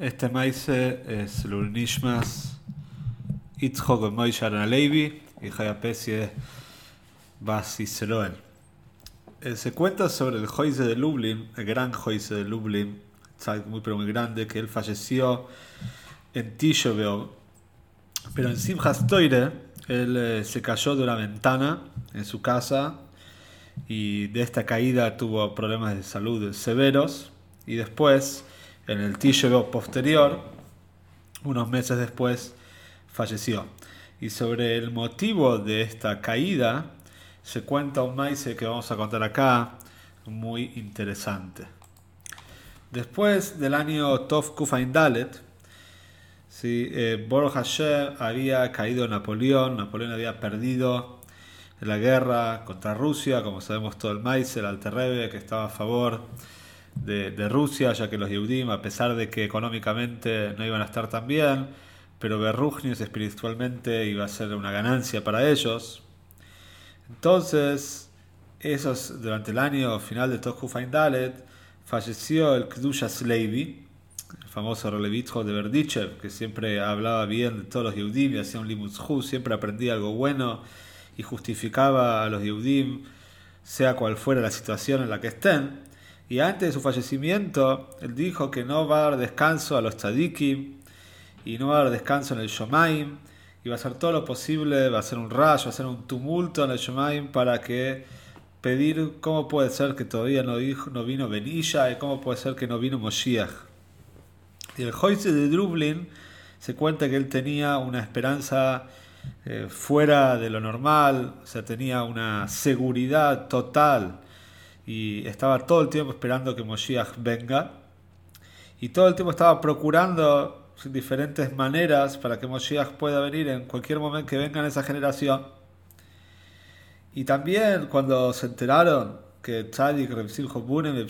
Este maíz es Lurnishmas Itzhok y. Eh, se cuenta sobre el Joise de Lublin, el gran Joise de Lublin, muy pero muy grande, que él falleció en Tisho pero en Simchas Toire él eh, se cayó de una ventana en su casa y de esta caída tuvo problemas de salud severos y después en el Tisho posterior, unos meses después, falleció. Y sobre el motivo de esta caída se cuenta un maíz que vamos a contar acá, muy interesante. Después del año Tov Kufain Dalet, ¿sí? eh, Hashem había caído Napoleón, Napoleón había perdido la guerra contra Rusia, como sabemos todo el maíz, el Alterrebe, que estaba a favor de, Rusia, ya que los Yehudim, a pesar de que económicamente no iban a estar tan bien, pero Berrujnius espiritualmente iba a ser una ganancia para ellos. Entonces, esos, durante el año final de Tokufain Dalet, falleció el Kdushas Levi, el famoso relevitjo de Berdichev, que siempre hablaba bien de todos los Yehudim y hacía un limuzhu, siempre aprendía algo bueno y justificaba a los Yehudim, sea cual fuera la situación en la que estén. Y antes de su fallecimiento, él dijo que no va a dar descanso a los tzadikim y no va a dar descanso en el Shomaim. Y va a hacer todo lo posible, va a hacer un rayo, va a hacer un tumulto en el Shomaim para que pedir cómo puede ser que todavía no, dijo, no vino Benilla y cómo puede ser que no vino Moshiach. Y el Joyce de Dublin se cuenta que él tenía una esperanza eh, fuera de lo normal, o sea, tenía una seguridad total y estaba todo el tiempo esperando que Moshiach venga y todo el tiempo estaba procurando diferentes maneras para que Moshiach pueda venir en cualquier momento que venga en esa generación. Y también cuando se enteraron que Tzadik Rebsil Bunem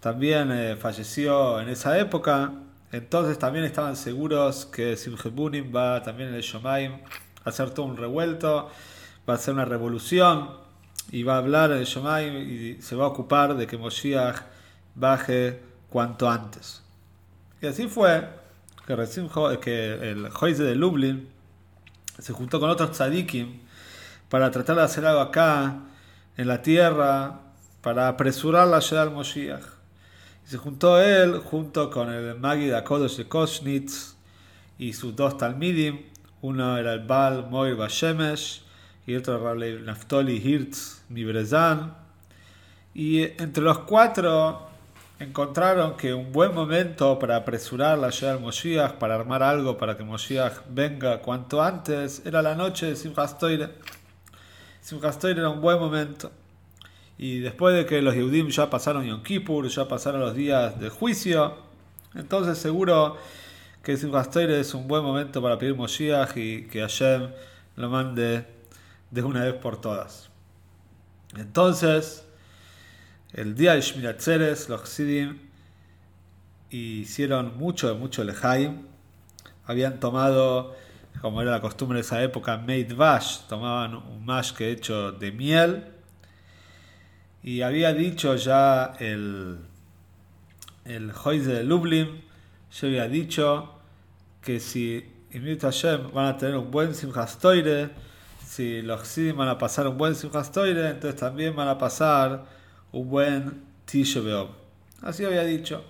también eh, falleció en esa época, entonces también estaban seguros que Simchebunim va también en el Shomaim a hacer todo un revuelto, va a hacer una revolución y va a hablar el Shomai y se va a ocupar de que Moshiach baje cuanto antes. Y así fue que, que el Joise de Lublin se juntó con otros tzadikim para tratar de hacer algo acá en la tierra para apresurar la llegada del Moshiach. Y se juntó él junto con el Magid Akodosh de Koshnitz y sus dos Talmidim. Uno era el Baal Moir Bashemesh y otro Rable Naftoli Hirtz Mibrezan. Y entre los cuatro encontraron que un buen momento para apresurar la llegada del Moshiach, para armar algo para que Moshiach venga cuanto antes, era la noche de Simchas Toire. era un buen momento. Y después de que los Yehudim ya pasaron Yom Kippur, ya pasaron los días de juicio, entonces seguro que Simchas es un buen momento para pedir Moshiach y que Hashem lo mande de una vez por todas. Entonces, el día de Shmirat Tzeres, los Sidim hicieron mucho, mucho lejaim. Habían tomado, como era la costumbre de esa época, made vash, tomaban un mash que hecho de miel. Y había dicho ya el, el de Lublin, yo había dicho que si Hashem van a tener un buen Simchas si los Xidim van a pasar un buen Simchas entonces también van a pasar un buen Tisha Así había dicho.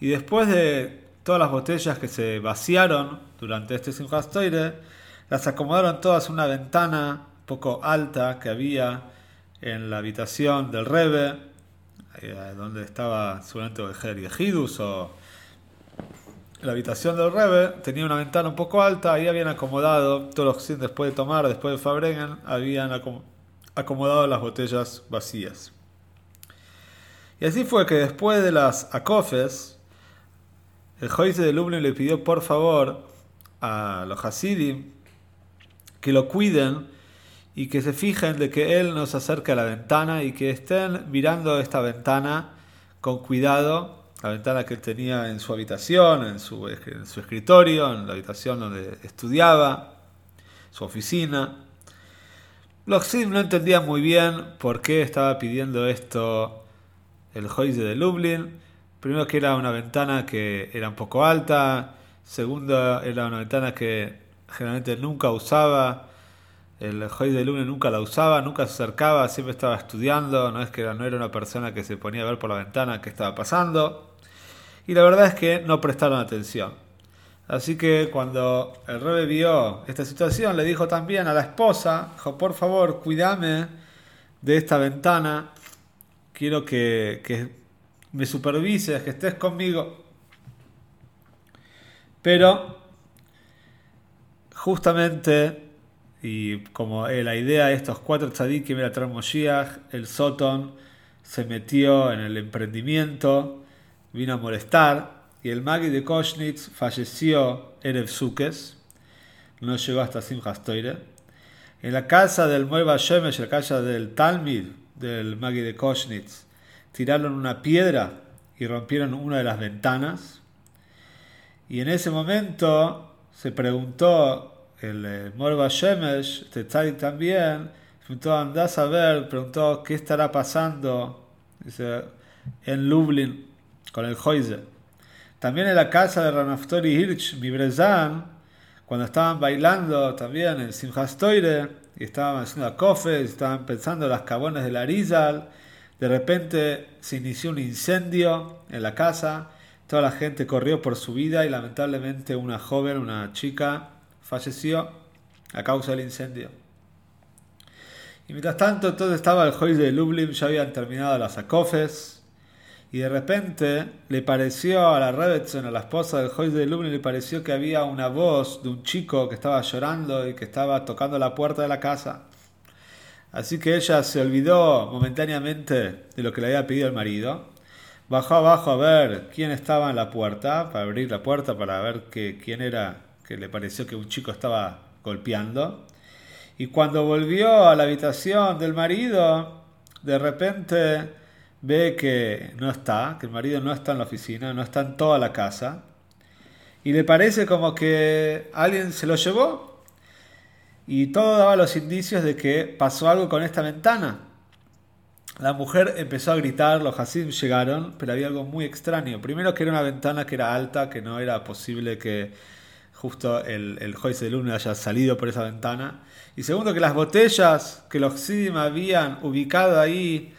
Y después de todas las botellas que se vaciaron durante este Simchas las acomodaron todas en una ventana poco alta que había en la habitación del Rebe, eh, donde estaba seguramente Oeger y Ejidus o la habitación del Rebe tenía una ventana un poco alta, ahí habían acomodado, todos los después de tomar, después de Fabrengen, habían acomodado las botellas vacías. Y así fue que después de las acofes, el Joyce de Lublin le pidió por favor a los Hasidim que lo cuiden y que se fijen de que él nos acerque a la ventana y que estén mirando esta ventana con cuidado la ventana que él tenía en su habitación, en su, escritorio, en la habitación donde estudiaba, su oficina. Loxid no entendía muy bien por qué estaba pidiendo esto el Joyce de Lublin, Primero que era una ventana que era un poco alta, segundo era una ventana que generalmente nunca usaba, el Joy de Lune nunca la usaba, nunca se acercaba, siempre estaba estudiando, no es que no era una persona que se ponía a ver por la ventana qué estaba pasando. Y la verdad es que no prestaron atención. Así que cuando el rebe vio esta situación, le dijo también a la esposa, dijo, por favor, cuídame de esta ventana, quiero que, me supervises, que estés conmigo. Pero justamente, y como la idea de estos cuatro tzadikim era traer el Soton se metió en el emprendimiento, vino a molestar, y el Magi de Koshnitz falleció Erev Sukes, no llegó hasta Simchas Toire. En la casa del Moeba Shemesh, la casa del Talmid del Magi de Koshnitz, tiraron una piedra y rompieron una de las ventanas. Y en ese momento se preguntó el eh, Moeba Shemesh, este también, preguntó, andás a ver, preguntó qué estará pasando en Lublin con el Hoyze. También en la casa de Ranaftori Hirsch, Mibrezan, cuando estaban bailando también en Simchas y estaban haciendo cofres, estaban pensando las cabones de la Arizal, de repente se inició un incendio en la casa, toda la gente corrió por su vida y lamentablemente una joven, una chica, falleció a causa del incendio. Y mientras tanto, todo estaba el juez de Lublin, ya habían terminado las acofes, y de repente le pareció a la Rebetson, a la esposa del Joyce de Lublin, le pareció que había una voz de un chico que estaba llorando y que estaba tocando la puerta de la casa. Así que ella se olvidó momentáneamente de lo que le había pedido el marido. Bajó abajo a ver quién estaba en la puerta, para abrir la puerta, para ver que, quién era, que le pareció que un chico estaba golpeando. Y cuando volvió a la habitación del marido, de repente ve que no está, que el marido no está en la oficina, no está en toda la casa, y le parece como que alguien se lo llevó, y todo daba los indicios de que pasó algo con esta ventana. La mujer empezó a gritar, los Hasim llegaron, pero había algo muy extraño. Primero que era una ventana que era alta, que no era posible que justo el, el juez de luna haya salido por esa ventana. Y segundo que las botellas que los Hasim habían ubicado ahí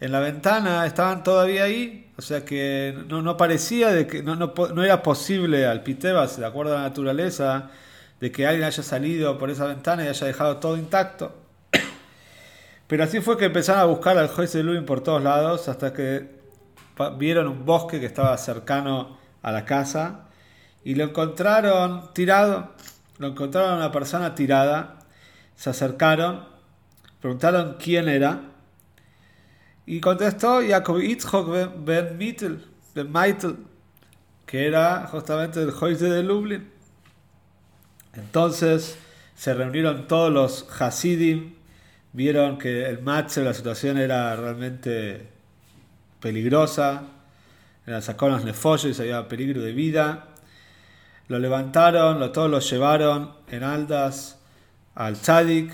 en la ventana estaban todavía ahí, o sea que no, parecía de que no, no, era posible al Pitebas, de acuerdo a la naturaleza, de que alguien haya salido por esa ventana y haya dejado todo intacto. Pero así fue que empezaron a buscar al juez de Lubin por todos lados hasta que vieron un bosque que estaba cercano a la casa y lo encontraron tirado, lo encontraron a una persona tirada, se acercaron, preguntaron quién era y contestó Jacob Itzhok ben Mittel, ben Meitel, que era justamente el juez de Lublin. Entonces se reunieron todos los Hasidim, vieron que el match, la situación era realmente peligrosa, eran sacaron los nefollos, había peligro de vida. Lo levantaron, lo, todos lo llevaron en aldas al tzadik,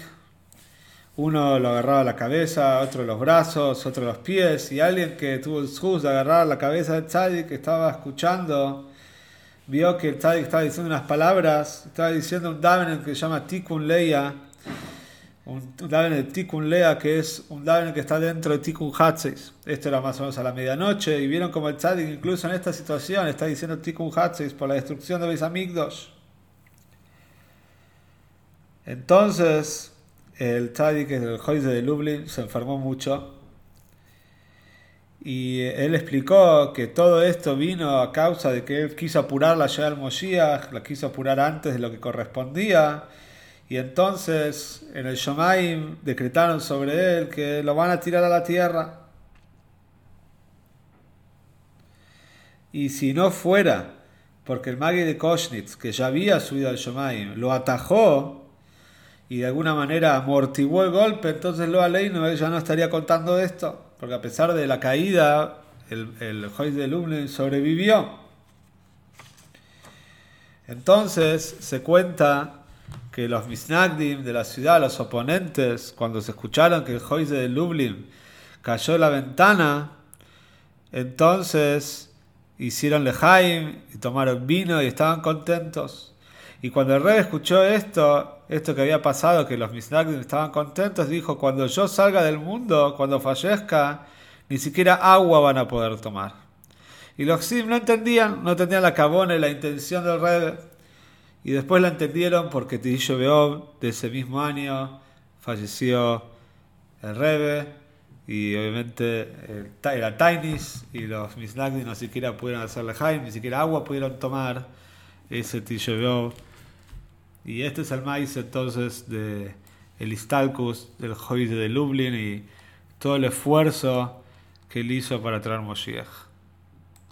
uno lo agarraba la cabeza, otro los brazos, otro los pies, y alguien que tuvo el sus de agarrar la cabeza del tzadik que estaba escuchando, vio que el tzadik estaba diciendo unas palabras, estaba diciendo un daven que se llama Tikkun Leia, un daven de Tikkun Lea que es un daven que está dentro de Tikkun Hatzeis. Esto era más o menos a la medianoche, y vieron como el tzadik incluso en esta situación está diciendo Tikkun Hatzeis por la destrucción de los amigos. Entonces, el tzadik, el Joyce de Lublin, se enfermó mucho. Y él explicó que todo esto vino a causa de que él quiso apurar la llegada del Moshiach, la quiso apurar antes de lo que correspondía. Y entonces en el Shomaim decretaron sobre él que lo van a tirar a la tierra. Y si no fuera porque el Magi de Koshnitz, que ya había subido al Shomaim, lo atajó, y de alguna manera amortiguó el golpe, entonces Loa no ya no estaría contando esto, porque a pesar de la caída, el, el juez de Lublin sobrevivió. Entonces se cuenta que los Misnagdim de la ciudad, los oponentes, cuando se escucharon que el juez de Lublin cayó en la ventana, entonces hicieron lejaim y tomaron vino y estaban contentos. Y cuando el rey escuchó esto, esto que había pasado, que los Misnagdim estaban contentos, dijo, cuando yo salga del mundo, cuando fallezca, ni siquiera agua van a poder tomar. Y los Sim no entendían, no entendían la cabona y la intención del rey. Y después la entendieron porque Tidillo Beob, de ese mismo año, falleció el Rebe y obviamente era Tainis y los Misnagdi no siquiera pudieron hacerle Jaime, ni siquiera agua pudieron tomar ese Tisho Y este es el maíz entonces de el Istalkus, del Joide de Lublin y todo el esfuerzo que él hizo para traer Moshiach.